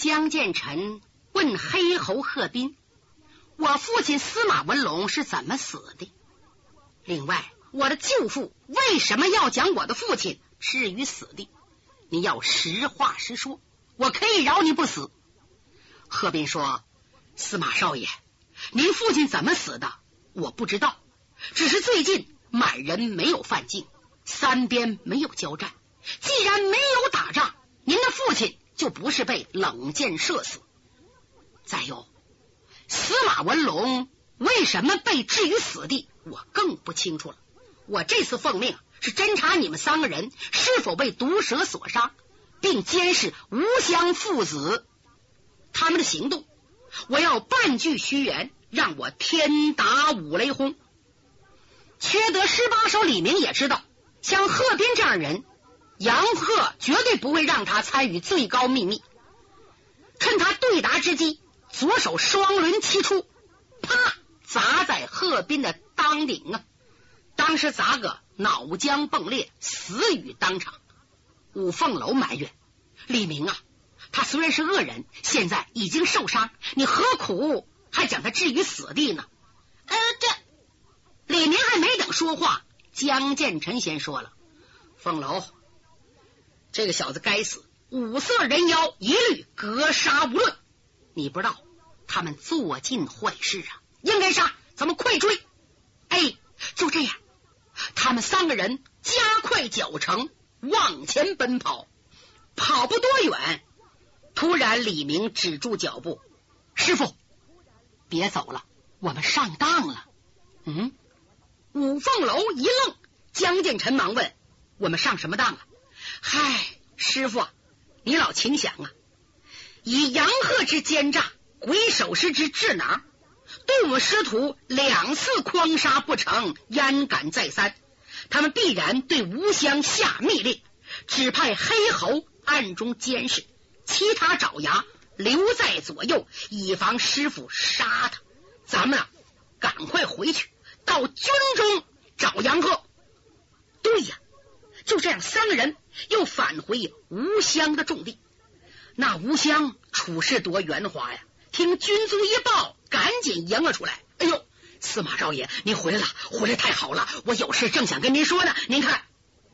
江建臣问黑猴贺斌：“我父亲司马文龙是怎么死的？另外，我的舅父为什么要将我的父亲置于死地？你要实话实说，我可以饶你不死。”贺斌说：“司马少爷，您父亲怎么死的？我不知道，只是最近满人没有犯境，三边没有交战。既然没有打仗，您的父亲……”就不是被冷箭射死。再有，司马文龙为什么被置于死地，我更不清楚了。我这次奉命是侦查你们三个人是否被毒蛇所杀，并监视吴香父子他们的行动。我要半句虚言，让我天打五雷轰。缺德十八手李明也知道，像贺斌这样人。杨鹤绝对不会让他参与最高秘密。趁他对答之机，左手双轮齐出，啪，砸在贺斌的当顶啊！当时砸个脑浆迸裂，死于当场。五凤楼埋怨李明啊，他虽然是恶人，现在已经受伤，你何苦还将他置于死地呢？呃，这李明还没等说话，江建成先说了：“凤楼。”这个小子该死，五色人妖一律格杀无论。你不知道，他们做尽坏事啊，应该杀，咱们快追！哎，就这样，他们三个人加快脚程往前奔跑，跑不多远，突然李明止住脚步：“师傅，别走了，我们上当了。”嗯，五凤楼一愣，江建臣忙问：“我们上什么当了？”嗨，师傅，你老请想啊！以杨鹤之奸诈，鬼手师之智囊，对我们师徒两次诓杀不成，焉敢再三？他们必然对吴香下密令，指派黑猴暗中监视，其他爪牙留在左右，以防师傅杀他。咱们啊，赶快回去到军中找杨鹤。就这样，三个人又返回吴襄的重地。那吴襄处事多圆滑呀！听军卒一报，赶紧迎了出来。哎呦，司马少爷，您回来了，回来太好了！我有事正想跟您说呢。您看，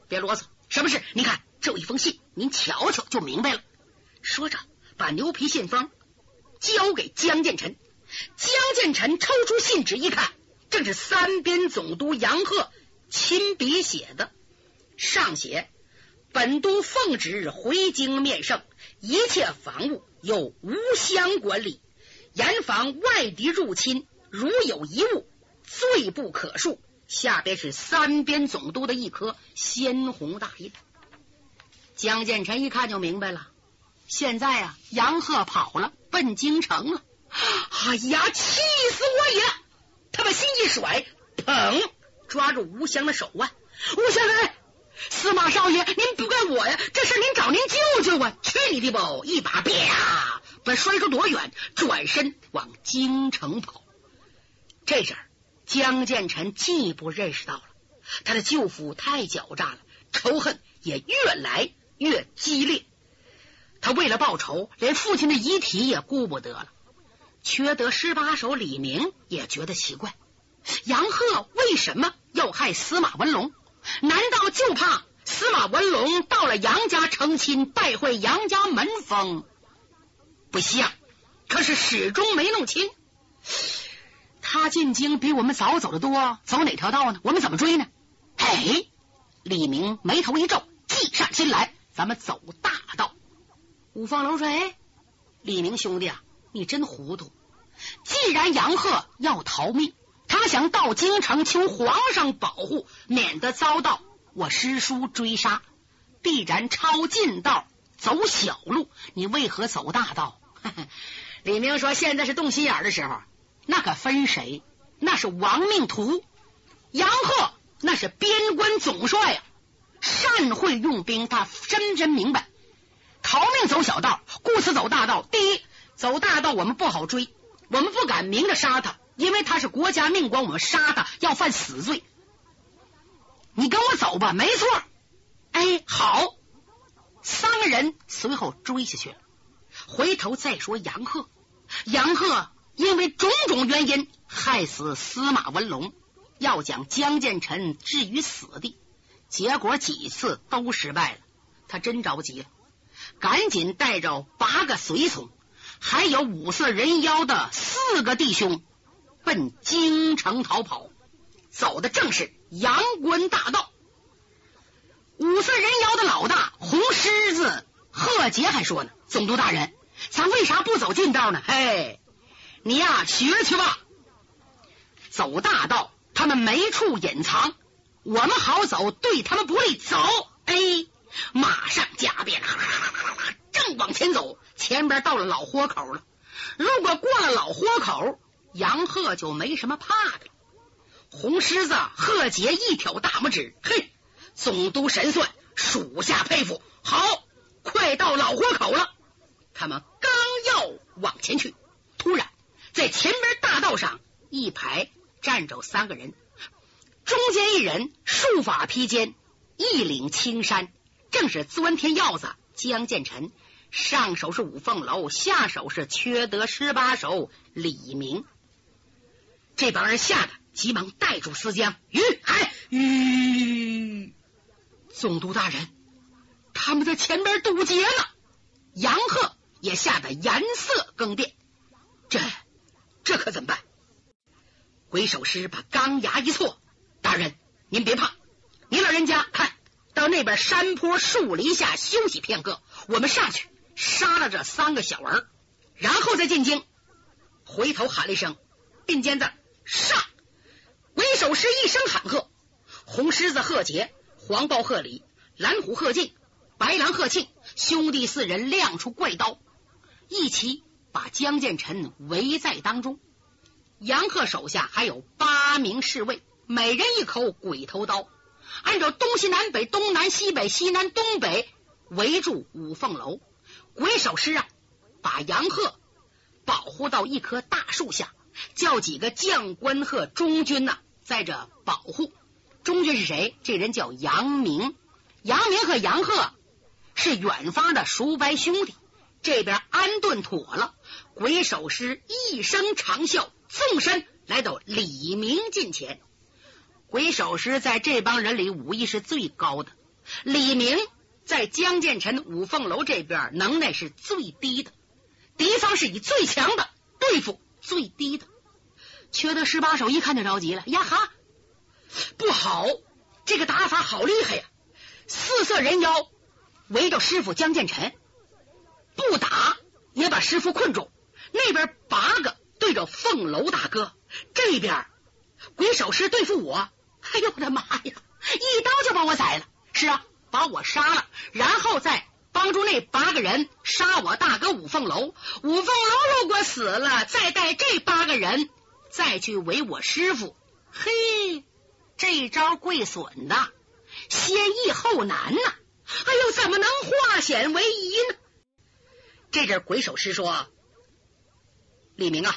别啰嗦，什么事？您看这一封信，您瞧瞧就明白了。说着，把牛皮信封交给江建臣。江建臣抽出信纸一看，正是三边总督杨鹤亲笔写的。上写：本督奉旨回京面圣，一切防务由吴襄管理，严防外敌入侵。如有一物，罪不可恕。下边是三边总督的一颗鲜红大印。江建成一看就明白了，现在啊，杨鹤跑了，奔京城了。哎呀，气死我也！他把心一甩，砰，抓住吴襄的手腕。吴襄来。司马少爷，您不怪我呀，这事您找您舅舅啊！去你的吧！一把啪，把摔出多远，转身往京城跑。这阵江建成进一步认识到了他的舅父太狡诈了，仇恨也越来越激烈。他为了报仇，连父亲的遗体也顾不得了。缺德十八手李明也觉得奇怪，杨鹤为什么要害司马文龙？难道就怕司马文龙到了杨家成亲，败坏杨家门风？不像，可是始终没弄清。他进京比我们早走的多，走哪条道呢？我们怎么追呢？哎，李明眉头一皱，计上心来，咱们走大道。五凤楼说：“哎，李明兄弟啊，你真糊涂。既然杨鹤要逃命。”他想到京城求皇上保护，免得遭到我师叔追杀，必然抄近道走小路。你为何走大道？李明说：“现在是动心眼的时候，那可分谁？那是亡命徒杨鹤，那是边关总帅呀，善会用兵，他深深明白，逃命走小道，故此走大道。第一，走大道我们不好追，我们不敢明着杀他。”因为他是国家命官，我们杀他要犯死罪。你跟我走吧，没错。哎，好，三个人随后追下去了。回头再说杨鹤，杨鹤因为种种原因害死司马文龙，要将江建臣置于死地，结果几次都失败了。他真着急了，赶紧带着八个随从，还有五色人妖的四个弟兄，奔京城逃跑。走的正是阳关大道。五色人妖的老大红狮子贺杰还说呢：“总督大人，咱为啥不走近道呢？嘿，你呀，学去吧。走大道，他们没处隐藏，我们好走，对他们不利。走，哎，马上加鞭，正往前走，前边到了老豁口了。如果过了老豁口，杨鹤就没什么怕的。红狮子贺杰一挑大拇指，嘿。”总督神算，属下佩服。好，快到老豁口了。他们刚要往前去，突然在前边大道上一排站着三个人，中间一人束发披肩，一领青衫，正是钻天鹞子江建臣。上手是五凤楼，下手是缺德十八手李明。这帮人吓得急忙带住思江，吁，哎，吁。总督大人，他们在前边堵截呢。杨鹤也吓得颜色更变，这这可怎么办？鬼手师把钢牙一错，大人您别怕，您老人家看到那边山坡树林下休息片刻，我们上去杀了这三个小儿，然后再进京。回头喊了一声，并肩子上。鬼手师一声喊喝，红狮子贺杰。黄豹贺礼，蓝虎贺进，白狼贺庆，兄弟四人亮出怪刀，一齐把江建臣围在当中。杨鹤手下还有八名侍卫，每人一口鬼头刀，按照东西南北、东南西北、西南东北围住五凤楼。鬼手师啊，把杨鹤保护到一棵大树下，叫几个将官和中军呐在这保护。中军是谁？这人叫杨明。杨明和杨鹤是远方的叔伯兄弟。这边安顿妥了，鬼手师一声长啸，纵身来到李明近前。鬼手师在这帮人里武艺是最高的，李明在江建臣五凤楼这边能耐是最低的。敌方是以最强的对付最低的。缺德十八手一看就着急了，呀哈！不好，这个打法好厉害呀！四色人妖围着师傅江建臣，不打也把师傅困住。那边八个对着凤楼大哥，这边鬼手师对付我。哎呦我的妈呀！一刀就把我宰了。是啊，把我杀了，然后再帮助那八个人杀我大哥五凤楼。五凤楼如果死了，再带这八个人再去围我师傅。嘿！这招贵损的，先易后难呐！哎呦，怎么能化险为夷呢？这阵鬼手师说：“李明啊，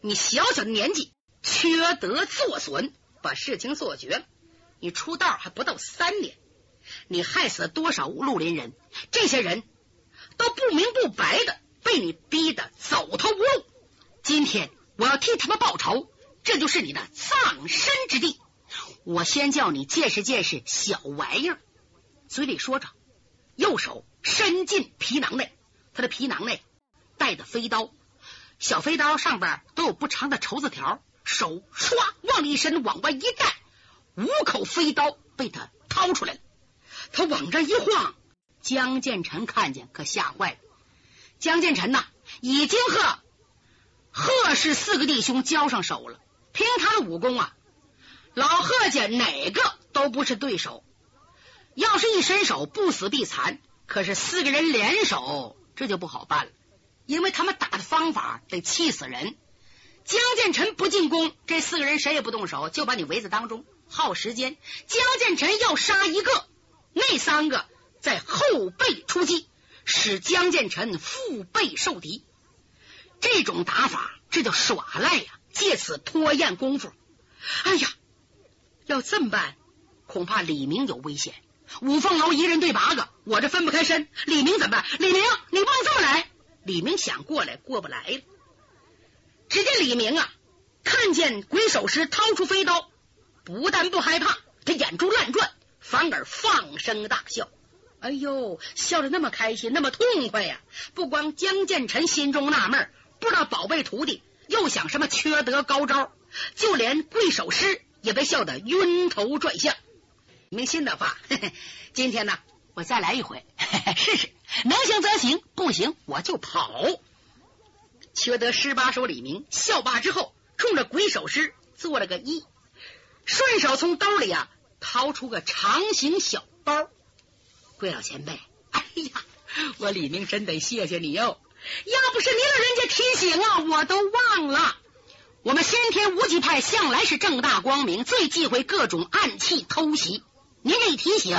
你小小的年纪，缺德作损，把事情做绝了。你出道还不到三年，你害死了多少绿林人？这些人都不明不白的被你逼得走投无路。今天我要替他们报仇，这就是你的葬身之地。”我先叫你见识见识小玩意儿，嘴里说着，右手伸进皮囊内，他的皮囊内带的飞刀，小飞刀上边都有不长的绸子条，手唰往里一伸，往外一带，五口飞刀被他掏出来了。他往这一晃，江建成看见可吓坏了。江建成呐，已经和贺氏四个弟兄交上手了，凭他的武功啊！老贺家哪个都不是对手，要是一伸手不死必残。可是四个人联手，这就不好办了，因为他们打的方法得气死人。江建成不进攻，这四个人谁也不动手，就把你围在当中，耗时间。江建成要杀一个，那三个在后背出击，使江建成腹背受敌。这种打法，这叫耍赖呀！借此拖延功夫。哎呀！要这么办，恐怕李明有危险。五凤楼一人对八个，我这分不开身。李明怎么办？李明，你不能这么来！李明想过来，过不来。只见李明啊，看见鬼手时掏出飞刀，不但不害怕，他眼珠乱转，反而放声大笑。哎呦，笑得那么开心，那么痛快呀！不光江建成心中纳闷，不知道宝贝徒弟又想什么缺德高招，就连贵手师也被笑得晕头转向。明心的话，今天呢，我再来一回 试试，能行则行，不行我就跑。缺德十八手李明笑罢之后，冲着鬼手师做了个揖，顺手从兜里啊掏出个长形小包。贵老前辈，哎呀，我李明真得谢谢你哟！要不是您老人家提醒啊，我都忘了。我们先天无极派向来是正大光明，最忌讳各种暗器偷袭。您这一提醒，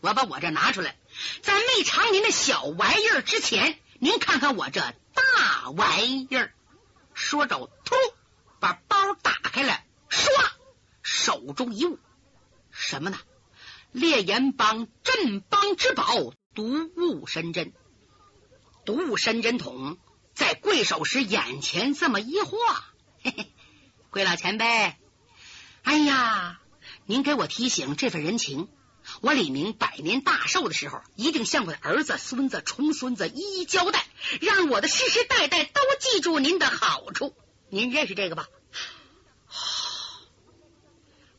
我把我这拿出来，在没尝您的小玩意儿之前，您看看我这大玩意儿。说着，突把包打开了，唰，手中一物，什么呢？烈焰帮镇邦之宝毒物神针，毒物神针筒在贵手时眼前这么一画，嘿嘿，贵老前辈，哎呀，您给我提醒这份人情，我李明百年大寿的时候，一定向我的儿子、孙子、重孙子一一交代，让我的世世代代都记住您的好处。您认识这个吧？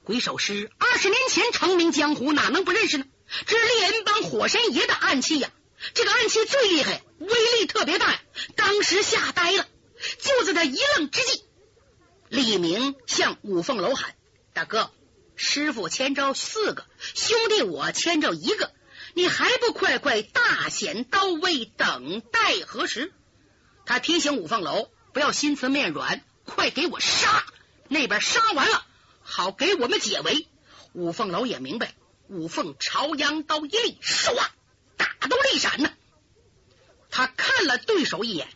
鬼手师二十年前成名江湖，哪能不认识呢？这是猎人帮火神爷的暗器呀！这个暗器最厉害，威力特别大呀！当时吓呆了。就在他一愣之际，李明向五凤楼喊：“大哥，师傅牵着四个兄弟，我牵着一个，你还不快快大显刀威，等待何时？”他提醒五凤楼不要心慈面软，快给我杀！那边杀完了。好给我们解围。五凤楼也明白，五凤朝阳刀一立，唰，打都立闪呢。他看了对手一眼，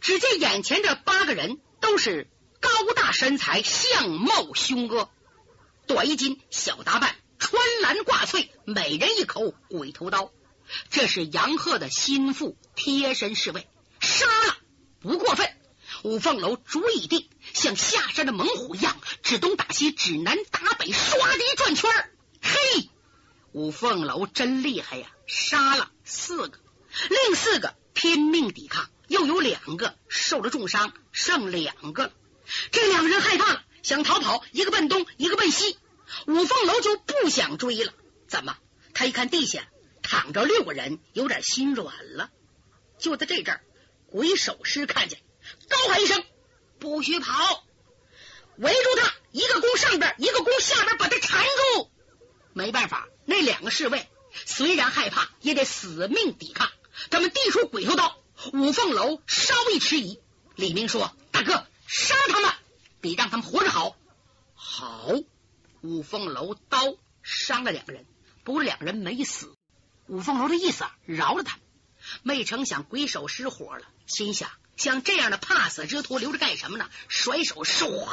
只见眼前这八个人都是高大身材、相貌凶恶，短衣襟、小打扮，穿蓝挂翠，每人一口鬼头刀。这是杨鹤的心腹贴身侍卫，杀了不过分。五凤楼主意定，像下山的猛虎一样，指东打西，指南打北，唰的一转圈嘿，五凤楼真厉害呀！杀了四个，另四个拼命抵抗，又有两个受了重伤，剩两个了。这两人害怕了，想逃跑，一个奔东，一个奔西。五凤楼就不想追了。怎么？他一看地下躺着六个人，有点心软了。就在这阵儿，鬼手师看见。高喊一声：“不许跑！”围住他，一个攻上边，一个攻下边，把他缠住。没办法，那两个侍卫虽然害怕，也得死命抵抗。他们递出鬼头刀，五凤楼稍一迟疑，李明说：“大哥，杀他们比让他们活着好。”好，五凤楼刀伤了两个人，不过两人没死。五凤楼的意思饶了他们，没成想鬼手失火了，心想。像这样的怕死之徒留着干什么呢？甩手唰，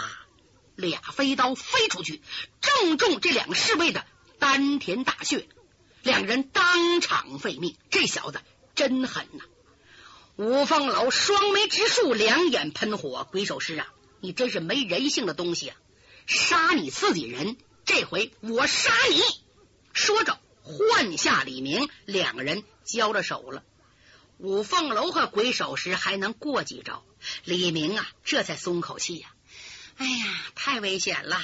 俩飞刀飞出去，正中这两个侍卫的丹田大穴，两人当场废命。这小子真狠呐！五凤楼双眉直竖，两眼喷火。鬼手师啊，你真是没人性的东西啊！杀你自己人，这回我杀你！说着换下李明，两个人交了手了。五凤楼和鬼手时还能过几招，李明啊，这才松口气呀。哎呀，太危险了！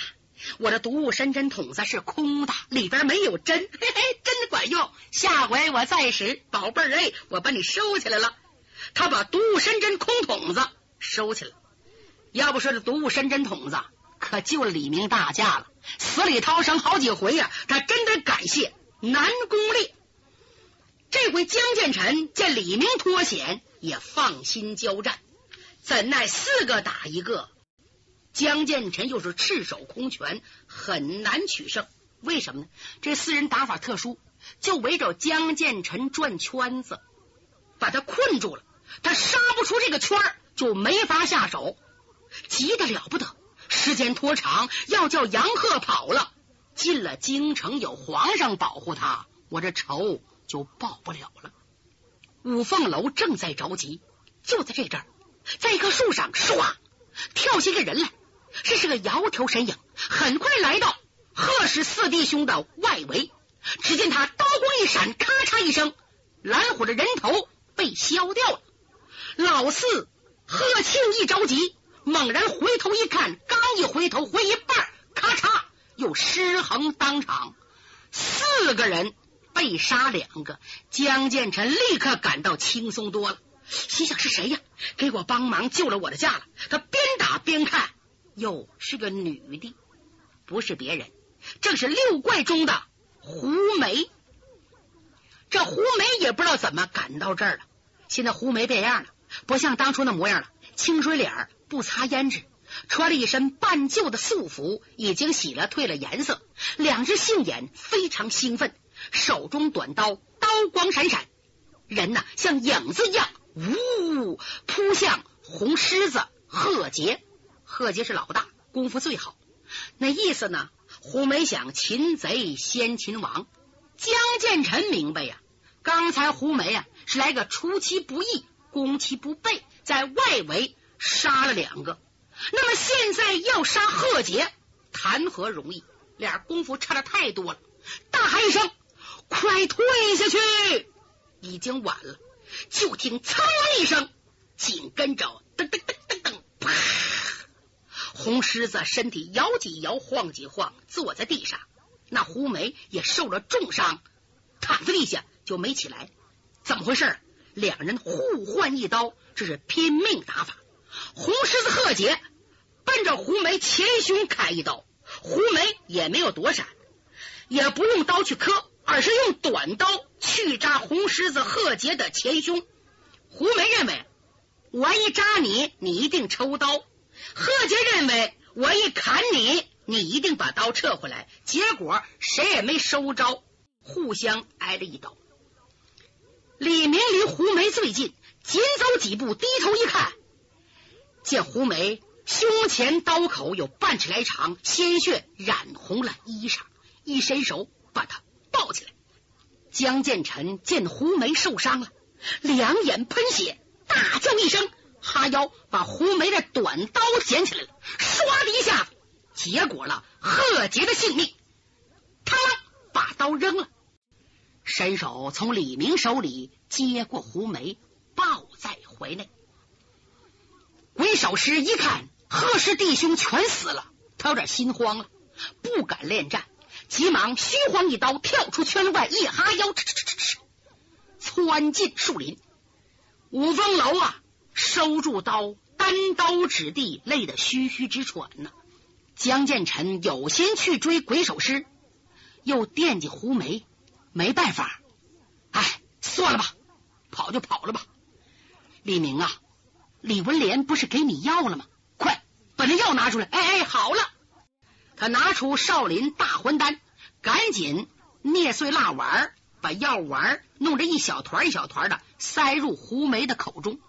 我的毒物神针筒子是空的，里边没有针，嘿嘿，真管用。下回我再使，宝贝儿哎，我把你收起来了。他把毒物神针空筒子收起来，要不说这毒物神针筒子可救了李明大驾了，死里逃生好几回呀。他真得感谢南宫烈。这回江建成见李明脱险，也放心交战。怎奈四个打一个，江建成又是赤手空拳，很难取胜。为什么呢？这四人打法特殊，就围着江建成转圈子，把他困住了。他杀不出这个圈就没法下手，急得了不得。时间拖长，要叫杨鹤跑了，进了京城有皇上保护他，我这仇。就报不了了。五凤楼正在着急，就在这阵儿，在一棵树上，唰跳下一个人来，这是个窈窕身影，很快来到贺氏四弟兄的外围。只见他刀光一闪，咔嚓一声，蓝虎的人头被削掉了。老四贺庆一着急，猛然回头一看，刚一回头回一半，咔嚓又失衡当场，四个人被杀两个。江建成立刻感到轻松多了，心想是谁呀？给我帮忙救了我的驾了。他边打边看，哟，是个女的，不是别人，正是六怪中的。胡梅，这胡梅也不知道怎么赶到这儿了。现在胡梅变样了，不像当初那模样了，清水脸，不擦胭脂，穿了一身半旧的素服，已经洗了褪了颜色，两只杏眼非常兴奋，手中短刀刀光闪闪，人呐像影子一样，呜扑向红狮子贺杰。贺杰是老大，功夫最好，那意思呢？胡梅想擒贼先擒王，江建成明白呀。刚才胡梅啊是来个出其不意、攻其不备，在外围杀了两个。那么现在要杀贺杰，谈何容易？俩功夫差的太多了。大喊一声：“快退下去！”已经晚了。就听“噌”一声，紧跟着“噔噔噔噔噔”，啪！红狮子身体摇几摇，晃几晃，坐在地上。那胡梅也受了重伤，躺在地下就没起来。怎么回事？两人互换一刀，这是拼命打法。红狮子贺杰奔着胡梅前胸砍一刀，胡梅也没有躲闪，也不用刀去磕，而是用短刀去扎红狮子贺杰的前胸。胡梅认为，我一扎你，你一定抽刀。贺杰认为，我一砍你，你一定把刀撤回来。结果谁也没收招，互相挨了一刀。李明离胡梅最近，紧走几步，低头一看，见胡梅胸前刀口有半尺来长，鲜血染红了衣裳，一伸手。江建成见胡梅受伤了，两眼喷血，大叫一声。哈腰把胡梅的短刀捡起来了，唰的一下结果了贺杰的性命。他把刀扔了，伸手从李明手里接过胡梅，抱在怀内。鬼手师一看贺氏弟兄全死了，他有点心慌了，不敢恋战，急忙虚晃一刀跳出圈外，一哈腰，哧哧哧哧哧，窜进树林。五凤楼啊！收住刀，单刀指地，累得吁吁直喘呢。江建成有心去追鬼手师，又惦记胡梅，没办法，哎，算了吧，跑就跑了吧。李明啊，李文莲不是给你药了吗？快把那药拿出来！哎哎，好了，他拿出少林大还丹，赶紧捏碎蜡丸，把药丸弄着一小团一小团的塞入胡梅的口中。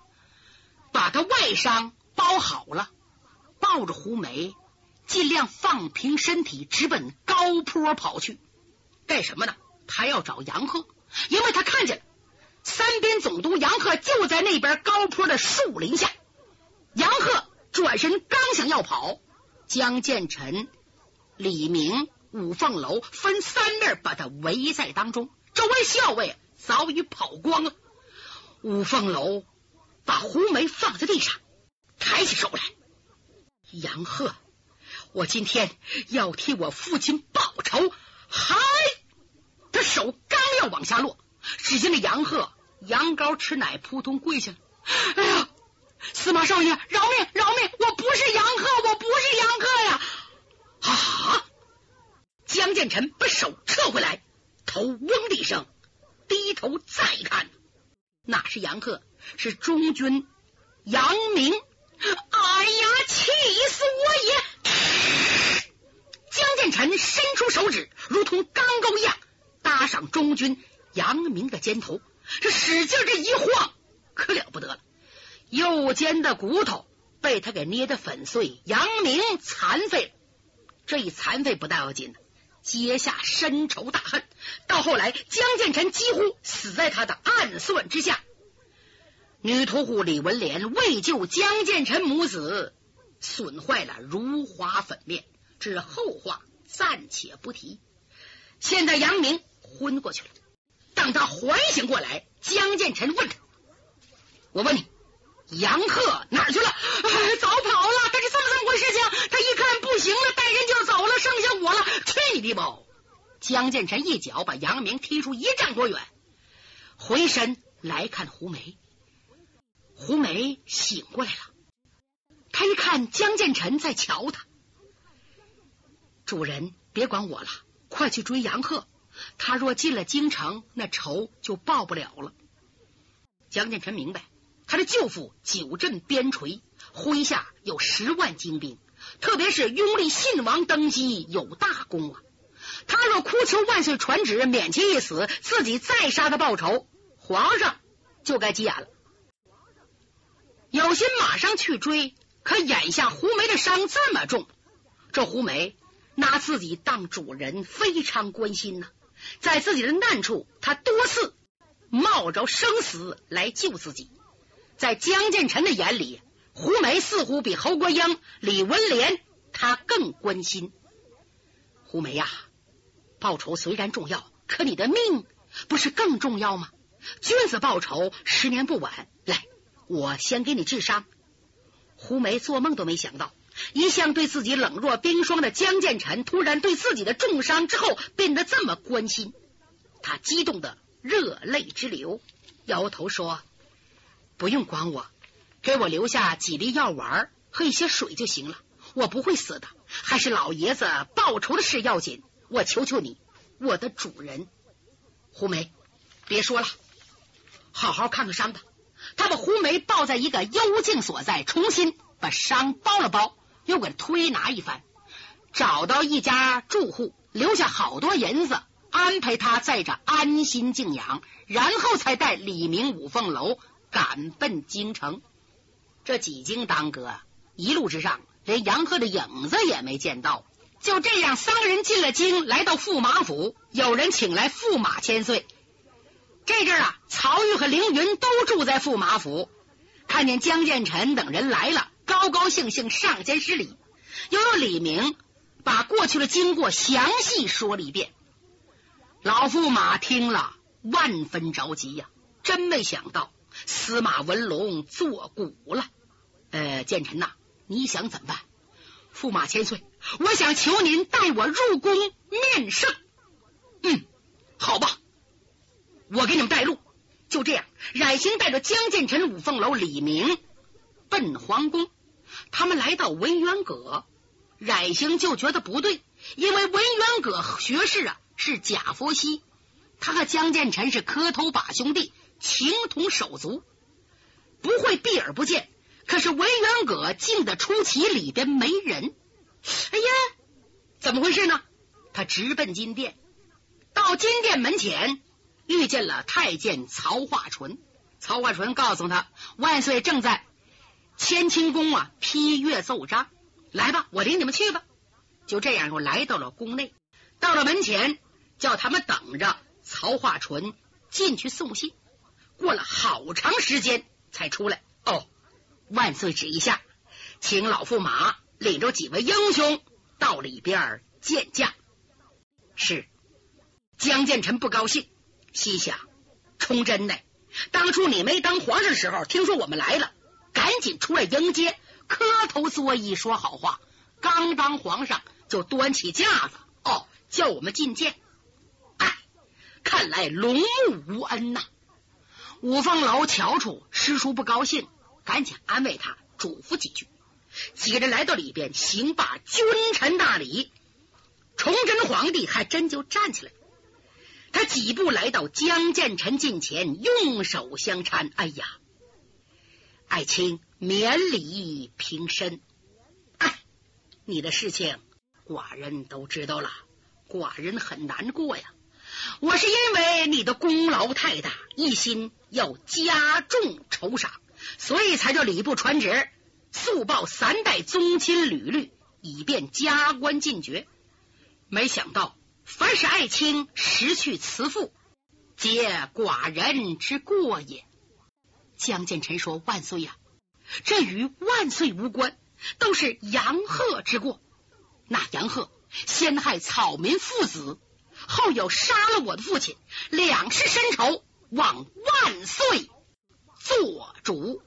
把他外伤包好了，抱着胡梅，尽量放平身体，直奔高坡跑去。干什么呢？他要找杨鹤，因为他看见了三边总督杨鹤就在那边高坡的树林下。杨鹤转身刚想要跑，江建成、李明、五凤楼分三面把他围在当中，周围校尉早已跑光了。五凤楼。把胡梅放在地上，抬起手来。杨鹤，我今天要替我父亲报仇！嗨！他手刚要往下落，只见那杨鹤羊羔吃奶，扑通跪下了。哎呀，司马少爷，饶命！饶命！我不是杨鹤，我不是杨鹤呀！啊！江建成把手撤回来，头嗡的一声，低头再看，那是杨鹤。是中军杨明，哎呀，气死我也！江建成伸出手指，如同钢钩一样搭上中军杨明的肩头，这使劲这一晃，可了不得了，右肩的骨头被他给捏得粉碎，杨明残废了。这一残废不大要紧的，结下深仇大恨，到后来江建成几乎死在他的暗算之下。女屠户李文莲为救江建成母子，损坏了如花粉面，这后话暂且不提。现在杨明昏过去了，当他缓醒过来，江建成问他：“我问你，杨鹤哪儿去了？”“早跑了。”“他是这么这么回事情？他一看不行了，人就走了，剩下我了。”“去你的吧！”江建成一脚把杨明踢出一丈多远，回身来看胡梅。胡梅醒过来了，他一看江建成在瞧他，主人别管我了，快去追杨鹤。他若进了京城，那仇就报不了了。江建成明白，他的舅父久镇边陲，麾下有十万精兵，特别是拥立信王登基，有大功啊。他若哭求万岁传旨免其一死，自己再杀他报仇，皇上就该急眼了。有心马上去追，可眼下胡梅的伤这么重，这胡梅拿自己当主人，非常关心呐。在自己的难处，他多次冒着生死来救自己。在江建臣的眼里，胡梅似乎比侯国英、李文莲他更关心。胡梅呀，报仇虽然重要，可你的命不是更重要吗？君子报仇，十年不晚。来。我先给你治伤。胡梅做梦都没想到，一向对自己冷若冰霜的江建成，突然对自己的重伤之后变得这么关心。他激动的热泪直流，摇头说：“不用管我，给我留下几粒药丸和一些水就行了。我不会死的，还是老爷子报仇的事要紧。我求求你，我的主人。”胡梅，别说了，好好看看伤吧。他把胡梅抱在一个幽静所在，重新把伤包了包，又给推拿一番，找到一家住户，留下好多银子，安排他在这安心静养，然后才带李明五凤楼赶奔京城。这几经耽搁，一路之上连杨贺的影子也没见到。就这样，三个人进了京，来到驸马府，有人请来驸马千岁。这阵啊，曹玉和凌云都住在驸马府，看见江建臣等人来了，高高兴兴上前施礼。又有李明把过去的经过详细说了一遍。老驸马听了，万分着急呀，真没想到司马文龙作古了。呃，建臣呐，你想怎么办？驸马千岁，我想求您带我入宫面圣。嗯，好吧。我给你们带路，就这样，冉兴带着江建臣、五凤楼、李明奔皇宫。他们来到文渊阁，冉兴就觉得不对，因为文渊阁学士啊是贾佛熙，他和江建臣是磕头把兄弟，情同手足，不会避而不见。可是文渊阁静得出奇，里边没人。哎呀，怎么回事呢？他直奔金殿，到金殿门前。遇见了太监曹化淳，曹化淳告诉他，万岁正在乾清宫啊批阅奏章，来吧，我领你们去吧。就这样，又来到了宫内，到了门前，叫他们等着曹化淳进去送信。过了好长时间才出来。哦，万岁旨意下，请老驸马领着几位英雄到里边见驾。是江建臣不高兴。心想：崇祯呢？当初你没当皇上的时候，听说我们来了，赶紧出来迎接，磕头作揖，说好话。刚当皇上就端起架子，哦，叫我们觐见。哎，看来龙目无恩呐。五凤楼瞧出师叔不高兴，赶紧安慰他，嘱咐几句。几个人来到里边，行罢君臣大礼，崇祯皇帝还真就站起来。他几步来到江建臣近前，用手相搀。哎呀，爱卿免礼平身。哎，你的事情寡人都知道了，寡人很难过呀。我是因为你的功劳太大，一心要加重酬赏，所以才叫礼部传旨，速报三代宗亲屡律，以便加官进爵。没想到。凡是爱卿失去慈父，皆寡人之过也。江建成说：“万岁呀，这与万岁无关，都是杨鹤之过。那杨鹤先害草民父子，后有杀了我的父亲，两世深仇，望万岁做主。”